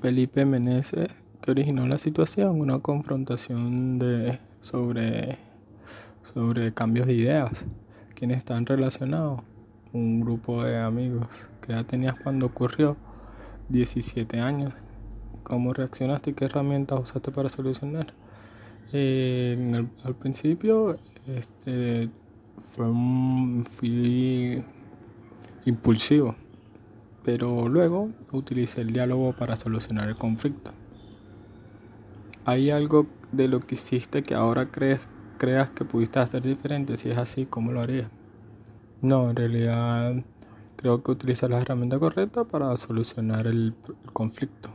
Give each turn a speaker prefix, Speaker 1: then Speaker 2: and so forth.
Speaker 1: Felipe Meneses que originó la situación, una confrontación de sobre sobre cambios de ideas, quienes están relacionados, un grupo de amigos. Que ya tenías cuando ocurrió, 17 años, ¿cómo reaccionaste y qué herramientas usaste para solucionar? Eh, al principio este, fue impulsivo, pero luego utilicé el diálogo para solucionar el conflicto. ¿Hay algo de lo que hiciste que ahora crees, creas que pudiste hacer diferente? Si es así, ¿cómo lo harías? No, en realidad creo que utiliza la herramienta correcta para solucionar el conflicto.